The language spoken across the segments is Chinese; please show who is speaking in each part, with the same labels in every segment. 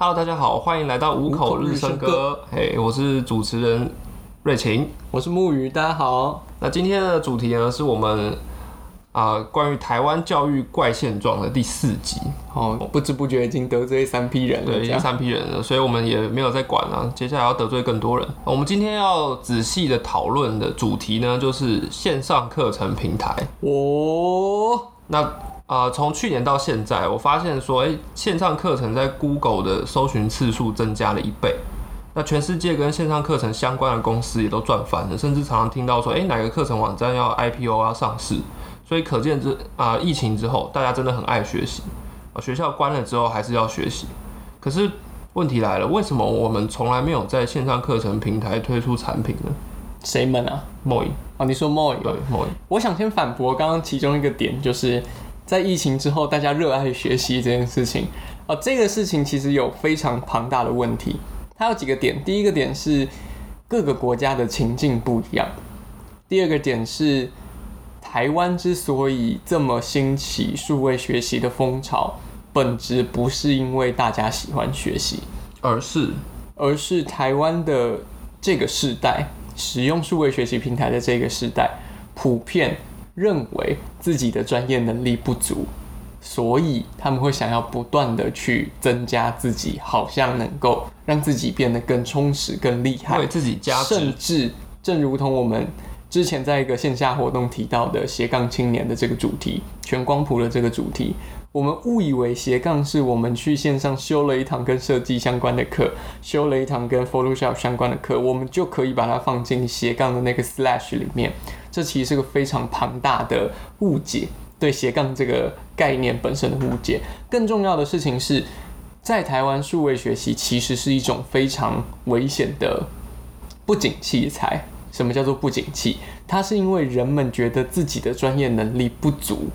Speaker 1: Hello，大家好，欢迎来到五口日升歌。嘿，我是主持人瑞晴，
Speaker 2: 我是木鱼，大家好。
Speaker 1: 那今天的主题呢，是我们啊关于台湾教育怪现状的第四集。
Speaker 2: 哦，不知不觉已经得罪三批人了，
Speaker 1: 对，已经三批人了，所以我们也没有再管了。接下来要得罪更多人。我们今天要仔细的讨论的主题呢，就是线上课程平台。
Speaker 2: 哦，
Speaker 1: 那啊，从去年到现在，我发现说，哎，线上课程在 Google 的搜寻次数增加了一倍。那全世界跟线上课程相关的公司也都赚翻了，甚至常常听到说，哎，哪个课程网站要 IPO 要上市。所以可见之啊，疫情之后，大家真的很爱学习。学校关了之后还是要学习，可是问题来了，为什么我们从来没有在线上课程平台推出产品呢？
Speaker 2: 谁们啊
Speaker 1: ？Moi
Speaker 2: 哦，你说 Moi
Speaker 1: 对 Moi，
Speaker 2: 我想先反驳刚刚其中一个点，就是在疫情之后，大家热爱学习这件事情啊，这个事情其实有非常庞大的问题。它有几个点，第一个点是各个国家的情境不一样，第二个点是台湾之所以这么兴起数位学习的风潮。本质不是因为大家喜欢学习，
Speaker 1: 而是
Speaker 2: 而是台湾的这个世代使用数位学习平台的这个时代，普遍认为自己的专业能力不足，所以他们会想要不断的去增加自己，好像能够让自己变得更充实、更厉害，
Speaker 1: 为自己加
Speaker 2: 甚至正如同我们之前在一个线下活动提到的斜杠青年的这个主题，全光谱的这个主题。我们误以为斜杠是我们去线上修了一堂跟设计相关的课，修了一堂跟 Photoshop 相关的课，我们就可以把它放进斜杠的那个 slash 里面。这其实是个非常庞大的误解，对斜杠这个概念本身的误解。更重要的事情是，在台湾数位学习其实是一种非常危险的不景气才。什么叫做不景气？它是因为人们觉得自己的专业能力不足。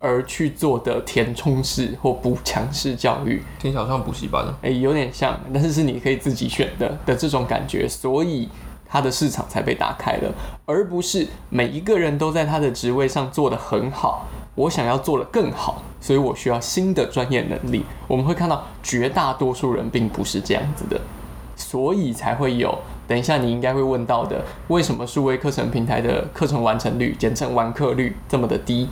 Speaker 2: 而去做的填充式或补强式教育，
Speaker 1: 听起来像补习班
Speaker 2: 哎，有点像，但是是你可以自己选的的这种感觉，所以它的市场才被打开了，而不是每一个人都在他的职位上做得很好。我想要做得更好，所以我需要新的专业能力。我们会看到绝大多数人并不是这样子的，所以才会有。等一下，你应该会问到的，为什么数位课程平台的课程完成率，简称完课率这么的低？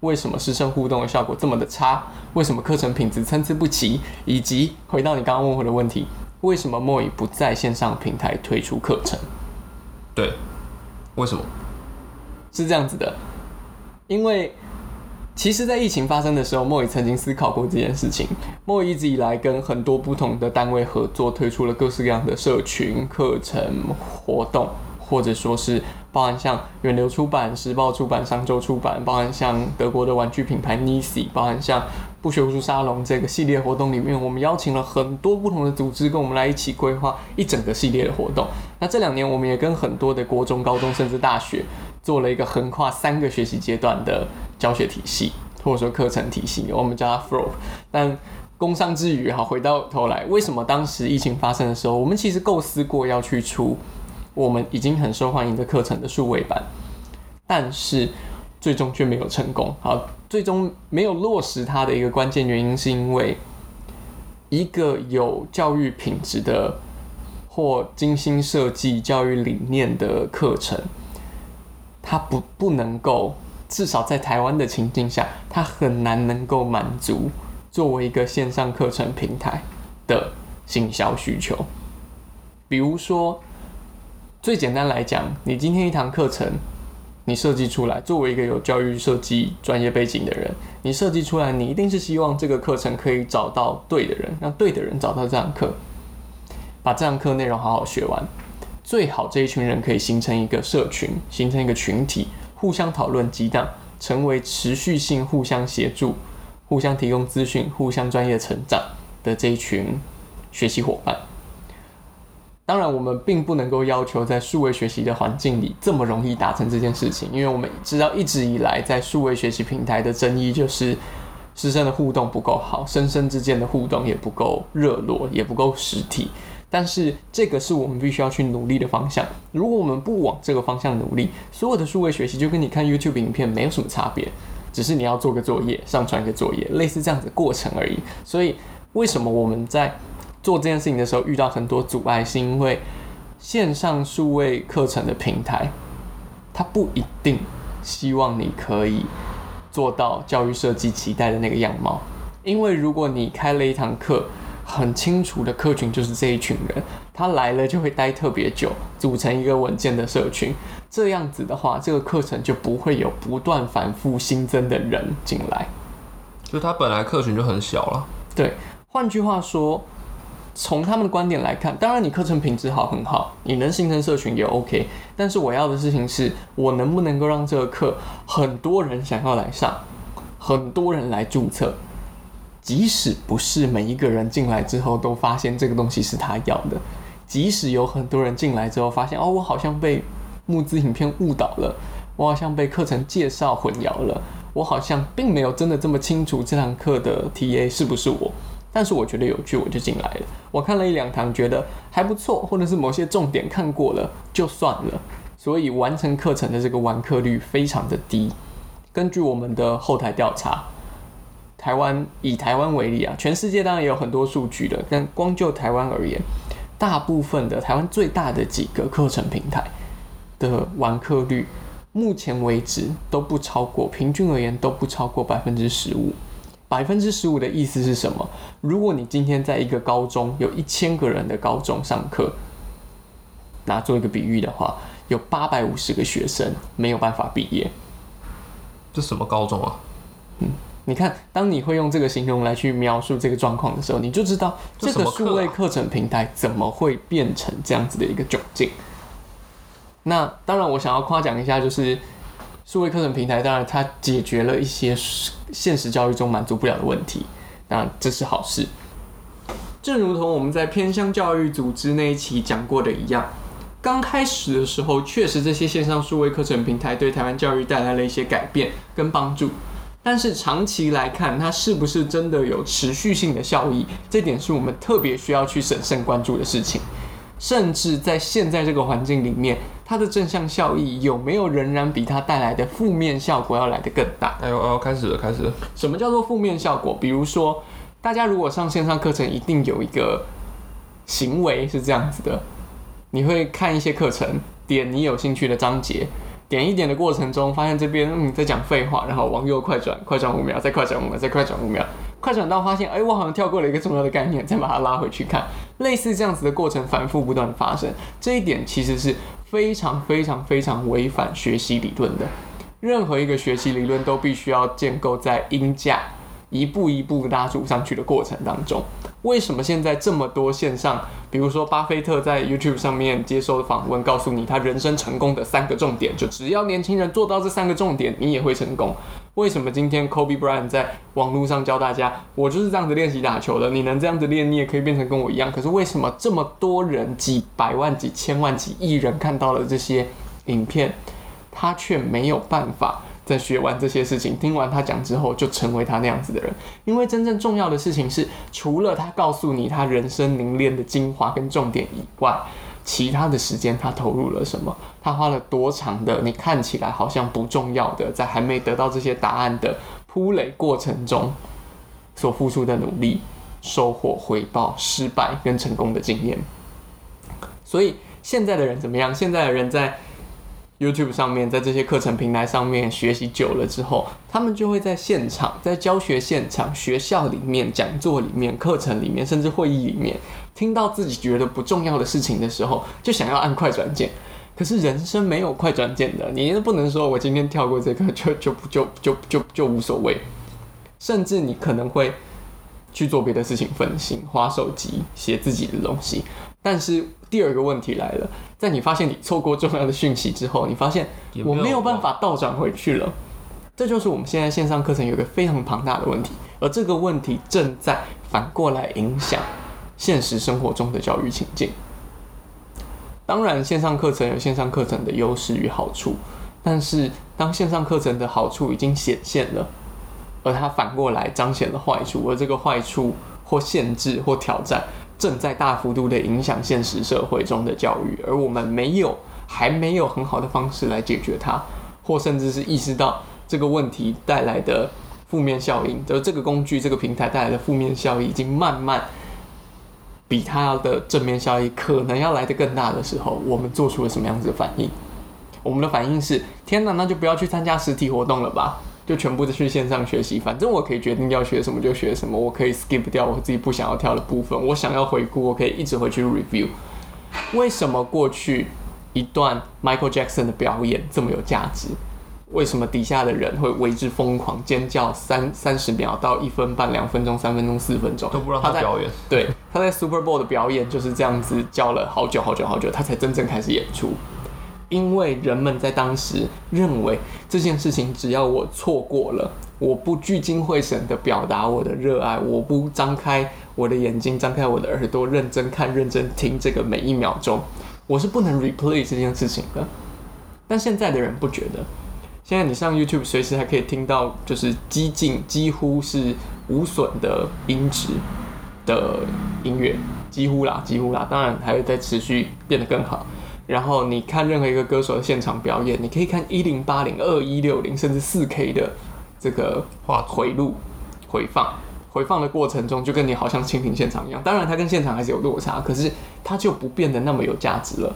Speaker 2: 为什么师生互动的效果这么的差？为什么课程品质参差不齐？以及回到你刚刚问我的问题，为什么莫以不在线上平台推出课程？
Speaker 1: 对，为什么？
Speaker 2: 是这样子的，因为其实，在疫情发生的时候，莫以曾经思考过这件事情。莫以一直以来跟很多不同的单位合作，推出了各式各样的社群课程活动。或者说是包含像远流出版、时报出版、商周出版，包含像德国的玩具品牌 Nisi，包含像不学无术沙龙这个系列活动里面，我们邀请了很多不同的组织跟我们来一起规划一整个系列的活动。那这两年我们也跟很多的国中、高中甚至大学做了一个横跨三个学习阶段的教学体系，或者说课程体系，我们叫它 Flow。但工商之余哈，回到头来，为什么当时疫情发生的时候，我们其实构思过要去出。我们已经很受欢迎的课程的数位版，但是最终却没有成功。好，最终没有落实它的一个关键原因，是因为一个有教育品质的或精心设计教育理念的课程，它不不能够，至少在台湾的情境下，它很难能够满足作为一个线上课程平台的行销需求，比如说。最简单来讲，你今天一堂课程，你设计出来，作为一个有教育设计专业背景的人，你设计出来，你一定是希望这个课程可以找到对的人，让对的人找到这堂课，把这堂课内容好好学完。最好这一群人可以形成一个社群，形成一个群体，互相讨论激荡，成为持续性互相协助、互相提供资讯、互相专业成长的这一群学习伙伴。当然，我们并不能够要求在数位学习的环境里这么容易达成这件事情，因为我们知道一直以来在数位学习平台的争议就是师生的互动不够好，生生之间的互动也不够热络，也不够实体。但是这个是我们必须要去努力的方向。如果我们不往这个方向努力，所有的数位学习就跟你看 YouTube 影片没有什么差别，只是你要做个作业，上传一个作业，类似这样子过程而已。所以。为什么我们在做这件事情的时候遇到很多阻碍，是因为线上数位课程的平台，它不一定希望你可以做到教育设计期待的那个样貌。因为如果你开了一堂课，很清楚的客群就是这一群人，他来了就会待特别久，组成一个稳健的社群。这样子的话，这个课程就不会有不断反复新增的人进来。
Speaker 1: 就他本来客群就很小了。
Speaker 2: 对，换句话说，从他们的观点来看，当然你课程品质好很好，你能形成社群也 OK。但是我要的事情是我能不能够让这个课很多人想要来上，很多人来注册。即使不是每一个人进来之后都发现这个东西是他要的，即使有很多人进来之后发现哦，我好像被募资影片误导了，我好像被课程介绍混淆了，我好像并没有真的这么清楚这堂课的 TA 是不是我，但是我觉得有趣，我就进来了。我看了一两堂，觉得还不错，或者是某些重点看过了就算了，所以完成课程的这个完课率非常的低。根据我们的后台调查。台湾以台湾为例啊，全世界当然也有很多数据的，但光就台湾而言，大部分的台湾最大的几个课程平台的完课率，目前为止都不超过，平均而言都不超过百分之十五。百分之十五的意思是什么？如果你今天在一个高中有一千个人的高中上课，拿做一个比喻的话，有八百五十个学生没有办法毕业。
Speaker 1: 这什么高中啊？嗯。
Speaker 2: 你看，当你会用这个形容来去描述这个状况的时候，你就知道这个数位课程平台怎么会变成这样子的一个窘境。那当然，我想要夸奖一下，就是数位课程平台，当然它解决了一些现实教育中满足不了的问题，当然这是好事。正如同我们在偏向教育组织那一期讲过的一样，刚开始的时候，确实这些线上数位课程平台对台湾教育带来了一些改变跟帮助。但是长期来看，它是不是真的有持续性的效益？这点是我们特别需要去审慎关注的事情。甚至在现在这个环境里面，它的正向效益有没有仍然比它带来的负面效果要来得更大？
Speaker 1: 哎呦哎呦，开始了开始了。
Speaker 2: 什么叫做负面效果？比如说，大家如果上线上课程，一定有一个行为是这样子的：你会看一些课程，点你有兴趣的章节。点一点的过程中，发现这边嗯在讲废话，然后往右快转，快转五秒，再快转五秒，再快转五秒，快转到发现，哎，我好像跳过了一个重要的概念，再把它拉回去看，类似这样子的过程反复不断发生，这一点其实是非常非常非常违反学习理论的。任何一个学习理论都必须要建构在音架一步一步拉住上去的过程当中。为什么现在这么多线上，比如说巴菲特在 YouTube 上面接受访问，告诉你他人生成功的三个重点，就只要年轻人做到这三个重点，你也会成功。为什么今天 Kobe Bryant 在网络上教大家，我就是这样子练习打球的，你能这样子练，你也可以变成跟我一样。可是为什么这么多人，几百万、几千万、几亿人看到了这些影片，他却没有办法？在学完这些事情，听完他讲之后，就成为他那样子的人。因为真正重要的事情是，除了他告诉你他人生凝练的精华跟重点以外，其他的时间他投入了什么？他花了多长的你看起来好像不重要的，在还没得到这些答案的铺垒过程中所付出的努力、收获、回报、失败跟成功的经验。所以现在的人怎么样？现在的人在。YouTube 上面，在这些课程平台上面学习久了之后，他们就会在现场，在教学现场、学校里面、讲座里面、课程里面，甚至会议里面，听到自己觉得不重要的事情的时候，就想要按快转键。可是人生没有快转键的，你不能说我今天跳过这个 就就就就就就无所谓，甚至你可能会去做别的事情，分心、划手机、写自己的东西。但是第二个问题来了。在你发现你错过重要的讯息之后，你发现我没有办法倒转回去了。这就是我们现在线上课程有一个非常庞大的问题，而这个问题正在反过来影响现实生活中的教育情境。当然，线上课程有线上课程的优势与好处，但是当线上课程的好处已经显现了，而它反过来彰显了坏处，而这个坏处或限制或挑战。正在大幅度的影响现实社会中的教育，而我们没有，还没有很好的方式来解决它，或甚至是意识到这个问题带来的负面效应，就这个工具、这个平台带来的负面效应，已经慢慢比它的正面效益可能要来得更大的时候，我们做出了什么样子的反应？我们的反应是：天哪，那就不要去参加实体活动了吧，就全部都去线上学习。反正我可以决定要学什么就学什么，我可以 skip 掉我自己不想要跳的部分。我想要回顾，我可以一直回去 review。为什么过去一段 Michael Jackson 的表演这么有价值？为什么底下的人会为之疯狂尖叫三三十秒到一分半、两分钟、三分钟、四分钟
Speaker 1: 都不让他
Speaker 2: 在
Speaker 1: 表演？
Speaker 2: 对，他在 Super Bowl 的表演就是这样子叫了好久好久好久，他才真正开始演出。因为人们在当时认为这件事情，只要我错过了，我不聚精会神的表达我的热爱，我不张开我的眼睛，张开我的耳朵，认真看、认真听这个每一秒钟，我是不能 replay 这件事情的。但现在的人不觉得，现在你上 YouTube 随时还可以听到，就是激进几乎是无损的音质的音乐，几乎啦，几乎啦，当然还会在持续变得更好。然后你看任何一个歌手的现场表演，你可以看一零八零、二一六零，甚至四 K 的这个
Speaker 1: 画
Speaker 2: 回录、回放、回放的过程中，就跟你好像蜻蜓现场一样。当然，它跟现场还是有落差，可是它就不变得那么有价值了，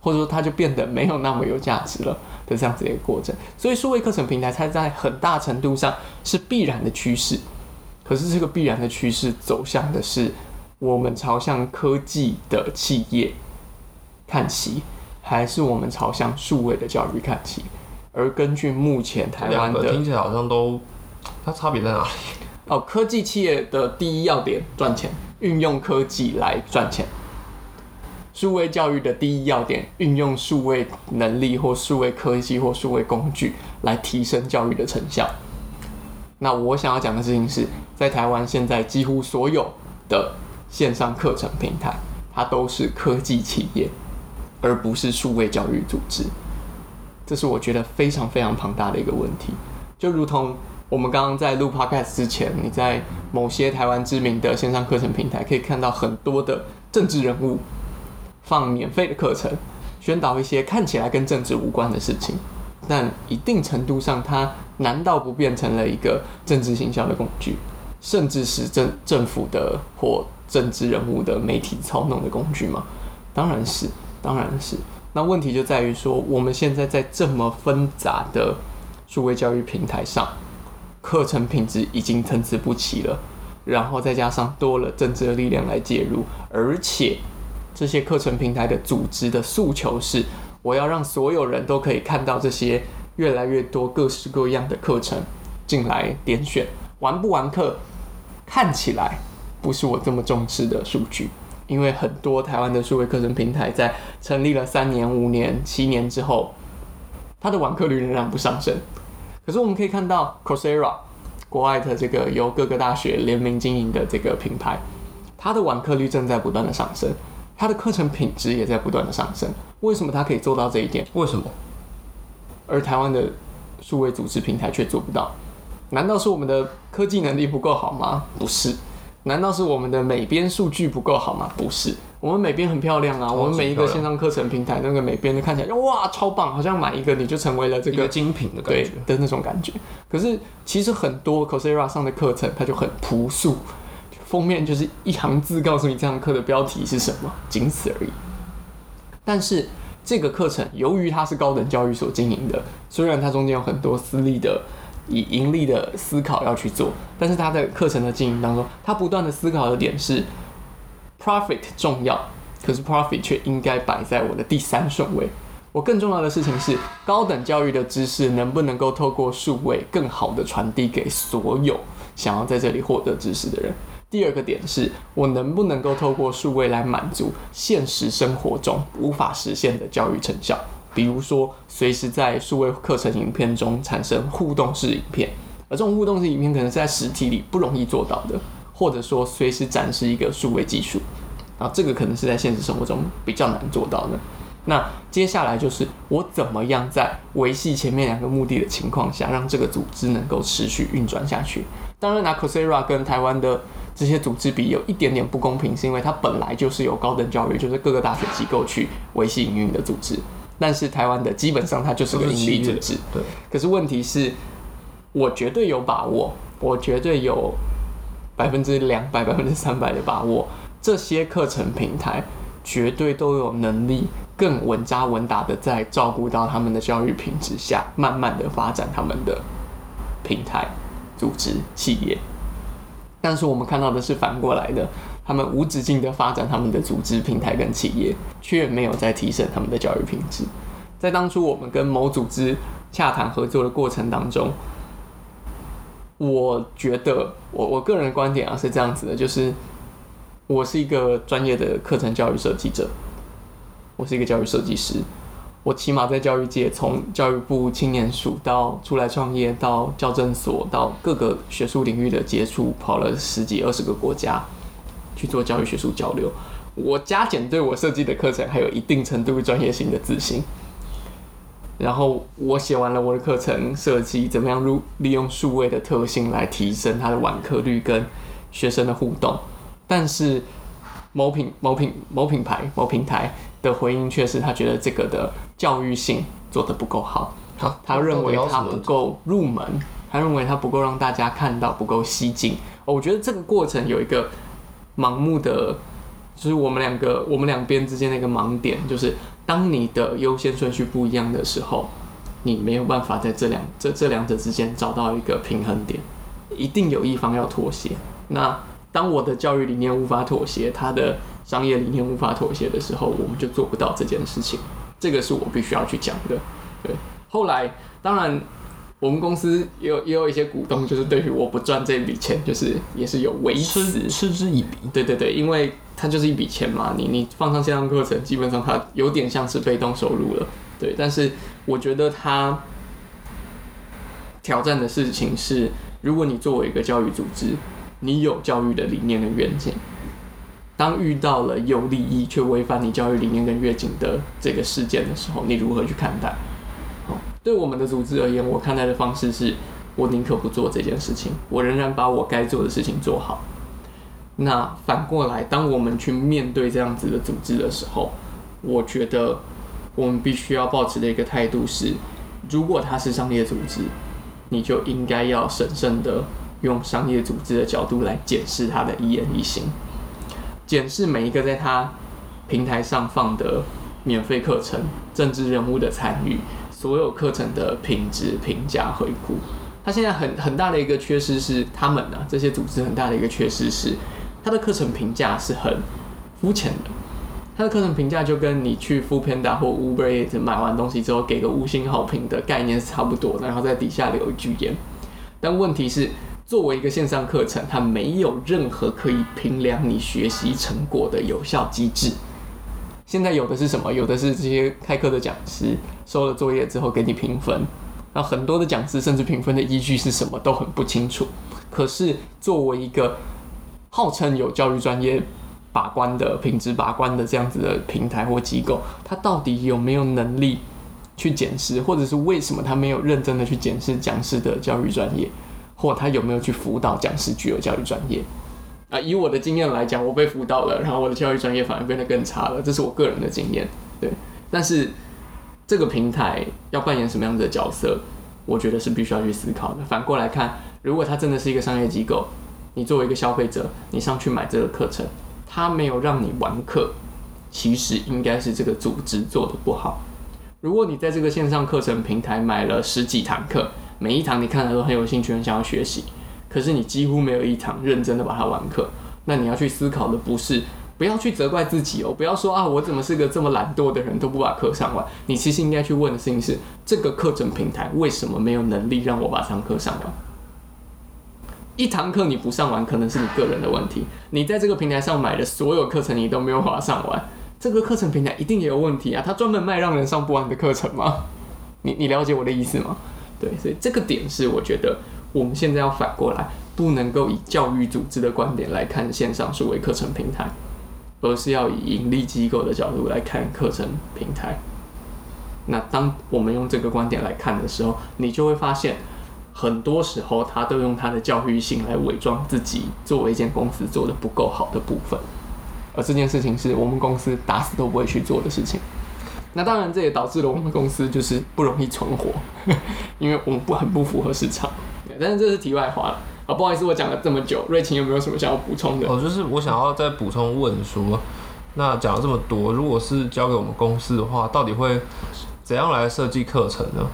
Speaker 2: 或者说它就变得没有那么有价值了的这样子的一个过程。所以，数位课程平台它在很大程度上是必然的趋势。可是，这个必然的趋势走向的是我们朝向科技的企业。看齐，还是我们朝向数位的教育看齐？而根据目前台湾的
Speaker 1: 听起来好像都，它差别在哪里？
Speaker 2: 哦，科技企业的第一要点赚钱，运用科技来赚钱；数位教育的第一要点，运用数位能力或数位科技或数位工具来提升教育的成效。那我想要讲的事情是，在台湾现在几乎所有的线上课程平台，它都是科技企业。而不是数位教育组织，这是我觉得非常非常庞大的一个问题。就如同我们刚刚在录 podcast 之前，你在某些台湾知名的线上课程平台可以看到很多的政治人物放免费的课程，宣导一些看起来跟政治无关的事情，但一定程度上，它难道不变成了一个政治行销的工具，甚至是政政府的或政治人物的媒体操弄的工具吗？当然是。当然是，那问题就在于说，我们现在在这么纷杂的数位教育平台上，课程品质已经参差不齐了，然后再加上多了政治的力量来介入，而且这些课程平台的组织的诉求是，我要让所有人都可以看到这些越来越多各式各样的课程进来点选，玩不完课看起来不是我这么重视的数据。因为很多台湾的数位课程平台在成立了三年、五年、七年之后，它的网课率仍然不上升。可是我们可以看到，Coursera 国外的这个由各个大学联名经营的这个品牌，它的网课率正在不断的上升，它的课程品质也在不断的上升。为什么它可以做到这一点？
Speaker 1: 为什么？
Speaker 2: 而台湾的数位组织平台却做不到？难道是我们的科技能力不够好吗？不是。难道是我们的美编数据不够好吗？不是，我们美编很漂亮啊。我们每一个线上课程平台那个美编都看起来哇超棒，好像买一个你就成为了这个
Speaker 1: 精品的感觉
Speaker 2: 的那种感觉。可是其实很多 Coursera 上的课程它就很朴素，封面就是一行字告诉你这堂课的标题是什么，仅此而已。但是这个课程由于它是高等教育所经营的，虽然它中间有很多私立的。以盈利的思考要去做，但是他在课程的经营当中，他不断的思考的点是，profit 重要，可是 profit 却应该摆在我的第三顺位。我更重要的事情是，高等教育的知识能不能够透过数位更好的传递给所有想要在这里获得知识的人。第二个点是我能不能够透过数位来满足现实生活中无法实现的教育成效。比如说，随时在数位课程影片中产生互动式影片，而这种互动式影片可能是在实体里不容易做到的，或者说随时展示一个数位技术，啊，这个可能是在现实生活中比较难做到的。那接下来就是我怎么样在维系前面两个目的的情况下，让这个组织能够持续运转下去。当然，拿 Coursera 跟台湾的这些组织比，有一点点不公平，是因为它本来就是有高等教育，就是各个大学机构去维系营运的组织。但是台湾的基本上它就是个盈利组织，
Speaker 1: 对。
Speaker 2: 可是问题是，我绝对有把握，我绝对有百分之两百、百分之三百的把握，这些课程平台绝对都有能力更稳扎稳打的在照顾到他们的教育品质下，慢慢的发展他们的平台、组织、企业。但是我们看到的是反过来的，他们无止境的发展他们的组织、平台跟企业，却没有在提升他们的教育品质。在当初我们跟某组织洽谈合作的过程当中，我觉得我我个人的观点啊是这样子的，就是我是一个专业的课程教育设计者，我是一个教育设计师，我起码在教育界，从教育部青年署到出来创业，到教政所，到各个学术领域的接触，跑了十几二十个国家去做教育学术交流，我加减对我设计的课程还有一定程度专业性的自信。然后我写完了我的课程设计，怎么样入利用数位的特性来提升它的晚课率跟学生的互动，但是某品某品某品牌某平台的回应却是他觉得这个的教育性做得不够好，
Speaker 1: 好，
Speaker 2: 他认为它
Speaker 1: 到底要什么
Speaker 2: 不够入门，他认为它不够让大家看到，不够吸睛。哦我觉得这个过程有一个盲目的，就是我们两个我们两边之间的一个盲点，就是当你的优先顺序不一样的时候，你没有办法在这两这这两者之间找到一个平衡点，一定有一方要妥协。那当我的教育理念无法妥协，他的商业理念无法妥协的时候，我们就做不到这件事情。这个是我必须要去讲的。对，后来当然我们公司也有也有一些股东，就是对于我不赚这笔钱，就是也是有维持
Speaker 1: 嗤嗤之以鼻。
Speaker 2: 对对对，因为它就是一笔钱嘛，你你放上线上课程，基本上它有点像是被动收入了。对，但是我觉得它挑战的事情是，如果你作为一个教育组织，你有教育的理念跟愿景，当遇到了有利益却违反你教育理念跟愿景的这个事件的时候，你如何去看待？好，对我们的组织而言，我看待的方式是，我宁可不做这件事情，我仍然把我该做的事情做好。那反过来，当我们去面对这样子的组织的时候，我觉得我们必须要保持的一个态度是，如果它是商业组织，你就应该要审慎的用商业组织的角度来检视它的一言一行，检视每一个在他平台上放的免费课程、政治人物的参与、所有课程的品质评价回顾。他现在很很大的一个缺失是，他们呢、这些组织很大的一个缺失是，他的课程评价是很肤浅的。他的课程评价就跟你去 f o o Panda 或 Uber Eats 买完东西之后给个五星好评的概念是差不多的，然后在底下留一句言。但问题是，作为一个线上课程，它没有任何可以评量你学习成果的有效机制。现在有的是什么？有的是这些开课的讲师收了作业之后给你评分，那很多的讲师甚至评分的依据是什么都很不清楚。可是作为一个号称有教育专业把关的品质把关的这样子的平台或机构，它到底有没有能力去检视，或者是为什么他没有认真的去检视讲师的教育专业，或他有没有去辅导讲师具有教育专业？啊，以我的经验来讲，我被辅导了，然后我的教育专业反而变得更差了，这是我个人的经验。对，但是这个平台要扮演什么样子的角色，我觉得是必须要去思考的。反过来看，如果它真的是一个商业机构，你作为一个消费者，你上去买这个课程，它没有让你完课，其实应该是这个组织做的不好。如果你在这个线上课程平台买了十几堂课，每一堂你看了都很有兴趣，很想要学习，可是你几乎没有一堂认真的把它完课，那你要去思考的不是不要去责怪自己哦，不要说啊我怎么是个这么懒惰的人都不把课上完，你其实应该去问的事情是这个课程平台为什么没有能力让我把这堂课上完？一堂课你不上完，可能是你个人的问题。你在这个平台上买的所有课程，你都没有把它上完，这个课程平台一定也有问题啊！它专门卖让人上不完的课程吗？你你了解我的意思吗？对，所以这个点是我觉得我们现在要反过来，不能够以教育组织的观点来看线上数位课程平台，而是要以盈利机构的角度来看课程平台。那当我们用这个观点来看的时候，你就会发现，很多时候他都用他的教育性来伪装自己作为一间公司做的不够好的部分，而这件事情是我们公司打死都不会去做的事情。那当然，这也导致了我们公司就是不容易存活，因为我们不很不符合市场。但是这是题外话了。啊，不好意思，我讲了这么久，瑞晴有没有什么想要补充的？
Speaker 1: 哦，就是我想要再补充问说，那讲了这么多，如果是交给我们公司的话，到底会怎样来设计课程呢？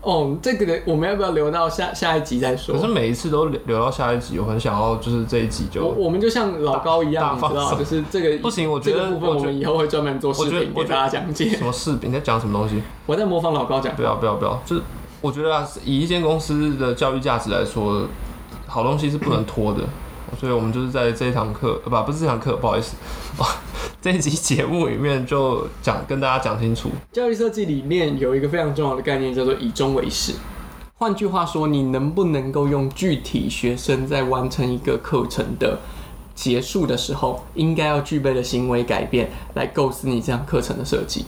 Speaker 2: 哦，这个我们要不要留到下下一集再说
Speaker 1: 可？是每一次都留留到下一集，我很想要就是这一集就
Speaker 2: 我们就像老高一样，知道，就是这个
Speaker 1: 不行我觉得
Speaker 2: 这个部分我们以后会专门做视频给大家讲解
Speaker 1: 什。么视频，你在讲什么东西？
Speaker 2: 我在模仿老高讲
Speaker 1: 不要不要不要，就是我觉得啊，以一间公司的教育价值来说，好东西是不能拖的。所以我们就是在这一堂课，呃，不，不是这堂课，不好意思，这一集节目里面就讲跟大家讲清楚。
Speaker 2: 教育设计里面有一个非常重要的概念，叫做以终为始。换句话说，你能不能够用具体学生在完成一个课程的结束的时候，应该要具备的行为改变，来构思你这样课程的设计。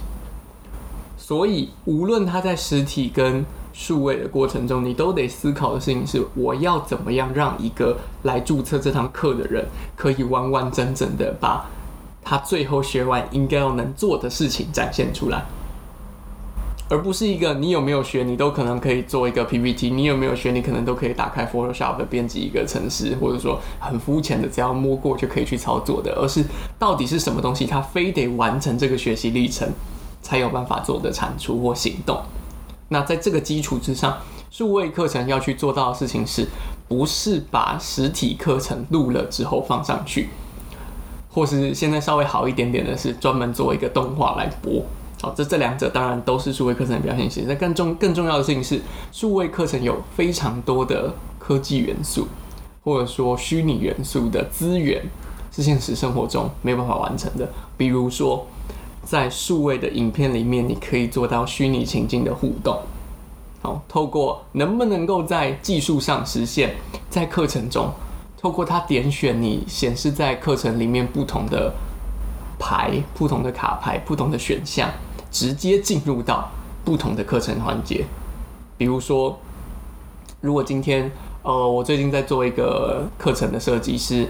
Speaker 2: 所以，无论他在实体跟数位的过程中，你都得思考的事情是：我要怎么样让一个来注册这堂课的人，可以完完整整的把他最后学完应该要能做的事情展现出来。而不是一个你有没有学，你都可能可以做一个 PPT，你有没有学，你可能都可以打开 Photoshop 编辑一个程式，或者说很肤浅的，只要摸过就可以去操作的，而是到底是什么东西，他非得完成这个学习历程，才有办法做的产出或行动。那在这个基础之上，数位课程要去做到的事情是，不是把实体课程录了之后放上去，或是现在稍微好一点点的是专门做一个动画来播。好，这这两者当然都是数位课程的表现形式。但更重更重要的事情是，数位课程有非常多的科技元素，或者说虚拟元素的资源，是现实生活中没有办法完成的。比如说，在数位的影片里面，你可以做到虚拟情境的互动。好，透过能不能够在技术上实现，在课程中，透过它点选你显示在课程里面不同的牌、不同的卡牌、不同的选项，直接进入到不同的课程环节。比如说，如果今天呃，我最近在做一个课程的设计，是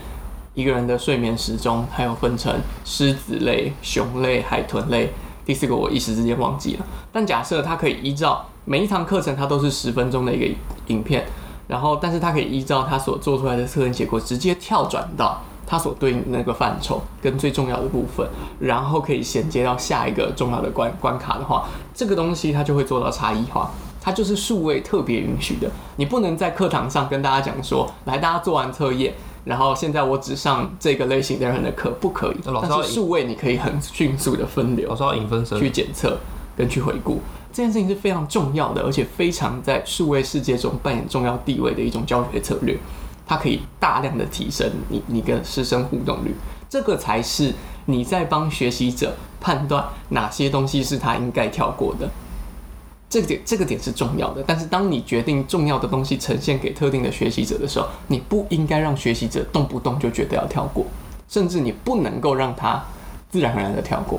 Speaker 2: 一个人的睡眠时钟，还有分成狮子类、熊类、海豚类。第四个我一时之间忘记了，但假设它可以依照每一堂课程，它都是十分钟的一个影片，然后但是它可以依照它所做出来的测验结果，直接跳转到它所对应的那个范畴跟最重要的部分，然后可以衔接到下一个重要的关关卡的话，这个东西它就会做到差异化。它就是数位特别允许的，你不能在课堂上跟大家讲说，来大家做完测验，然后现在我只上这个类型的人的课，不可以。但是数位你可以很迅速的分流
Speaker 1: 老，师要引分身，
Speaker 2: 去检测跟去回顾，这件事情是非常重要的，而且非常在数位世界中扮演重要地位的一种教学策略。它可以大量的提升你你跟师生互动率，这个才是你在帮学习者判断哪些东西是他应该跳过的。这个点这个点是重要的，但是当你决定重要的东西呈现给特定的学习者的时候，你不应该让学习者动不动就觉得要跳过，甚至你不能够让他自然而然的跳过。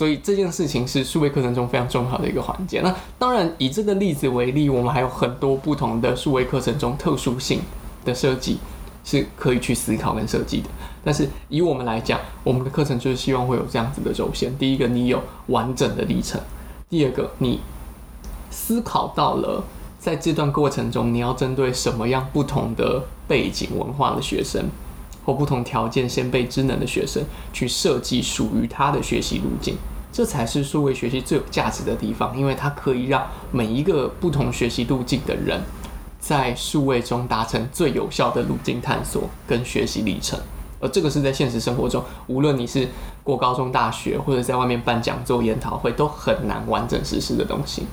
Speaker 2: 所以这件事情是数位课程中非常重要的一个环节。那当然，以这个例子为例，我们还有很多不同的数位课程中特殊性的设计是可以去思考跟设计的。但是以我们来讲，我们的课程就是希望会有这样子的轴线：第一个，你有完整的历程；第二个，你思考到了在这段过程中你要针对什么样不同的背景文化的学生。或不同条件先备知能的学生去设计属于他的学习路径，这才是数位学习最有价值的地方，因为它可以让每一个不同学习路径的人在数位中达成最有效的路径探索跟学习历程。而这个是在现实生活中，无论你是过高中、大学，或者在外面办讲座、研讨会，都很难完整实施的东西。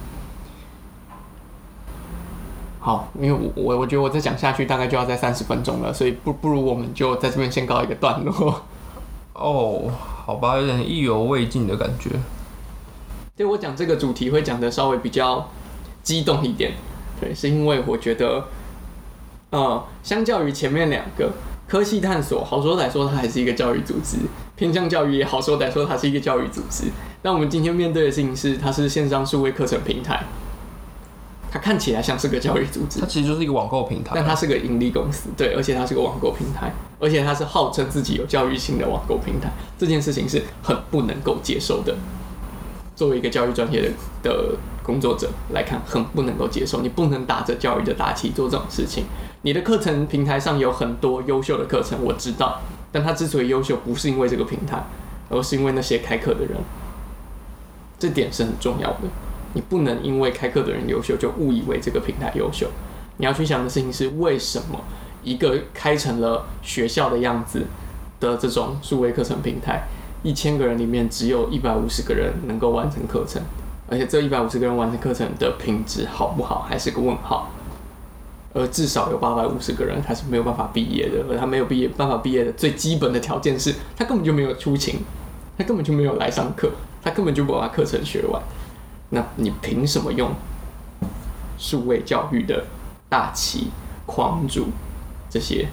Speaker 2: 好，因为我我我觉得我再讲下去大概就要在三十分钟了，所以不不如我们就在这边先告一个段落。
Speaker 1: 哦，好吧，有点意犹未尽的感觉。
Speaker 2: 对我讲这个主题会讲的稍微比较激动一点，对，是因为我觉得，呃，相较于前面两个科系探索，好说歹说它还是一个教育组织；偏向教育也好说歹说它是一个教育组织。但我们今天面对的事情是，它是线上数位课程平台。它看起来像是个教育组织
Speaker 1: 它，其实就是一个网购平台
Speaker 2: 但，它是个盈利公司，对，而且它是个网购平台，而且它是号称自己有教育性的网购平台，这件事情是很不能够接受的。作为一个教育专业的的工作者来看很不能够接受。你不能打着教育的大旗做这种事情。你的课程平台上有很多优秀的课程，我知道，但它之所以优秀，不是因为这个平台，而是因为那些开课的人。这点是很重要的。你不能因为开课的人优秀，就误以为这个平台优秀。你要去想的事情是，为什么一个开成了学校的样子的这种数位课程平台，一千个人里面只有一百五十个人能够完成课程，而且这一百五十个人完成课程的品质好不好，还是个问号。而至少有八百五十个人他是没有办法毕业的，而他没有毕业办法毕业的最基本的条件是他根本就没有出勤，他根本就没有来上课，他根本就不把课程学完。那你凭什么用数位教育的大旗框住这些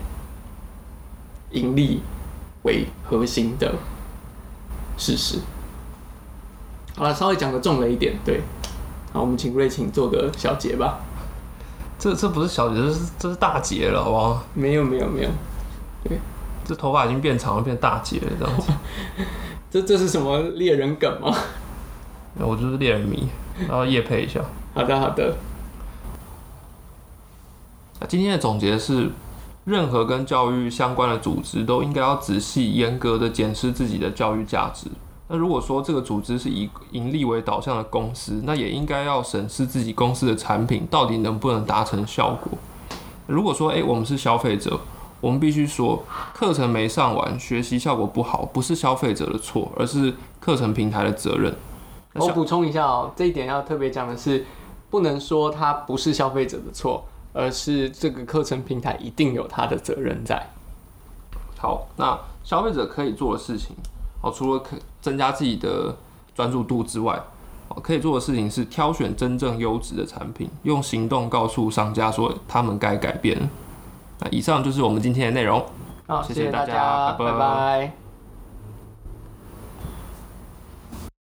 Speaker 2: 盈利为核心的事实？好了，稍微讲的重了一点，对。好，我们请瑞晴做个小结吧。
Speaker 1: 这这不是小节，这是这是大节了，好不好？
Speaker 2: 没有没有没有，对，
Speaker 1: 这头发已经变长了，变大节了，这样子。
Speaker 2: 这这是什么猎人梗吗？
Speaker 1: 我就是猎人迷，然后夜配一下。
Speaker 2: 好的好的。
Speaker 1: 今天的总结是：任何跟教育相关的组织都应该要仔细严格的检视自己的教育价值。那如果说这个组织是以盈利为导向的公司，那也应该要审视自己公司的产品到底能不能达成效果。如果说，诶，我们是消费者，我们必须说，课程没上完，学习效果不好，不是消费者的错，而是课程平台的责任。
Speaker 2: 我补充一下哦，这一点要特别讲的是，不能说它不是消费者的错，而是这个课程平台一定有它的责任在。
Speaker 1: 好，那消费者可以做的事情。哦，除了可增加自己的专注度之外，哦，可以做的事情是挑选真正优质的产品，用行动告诉商家说他们该改变。那以上就是我们今天的内容。
Speaker 2: 好，谢谢大家，拜拜。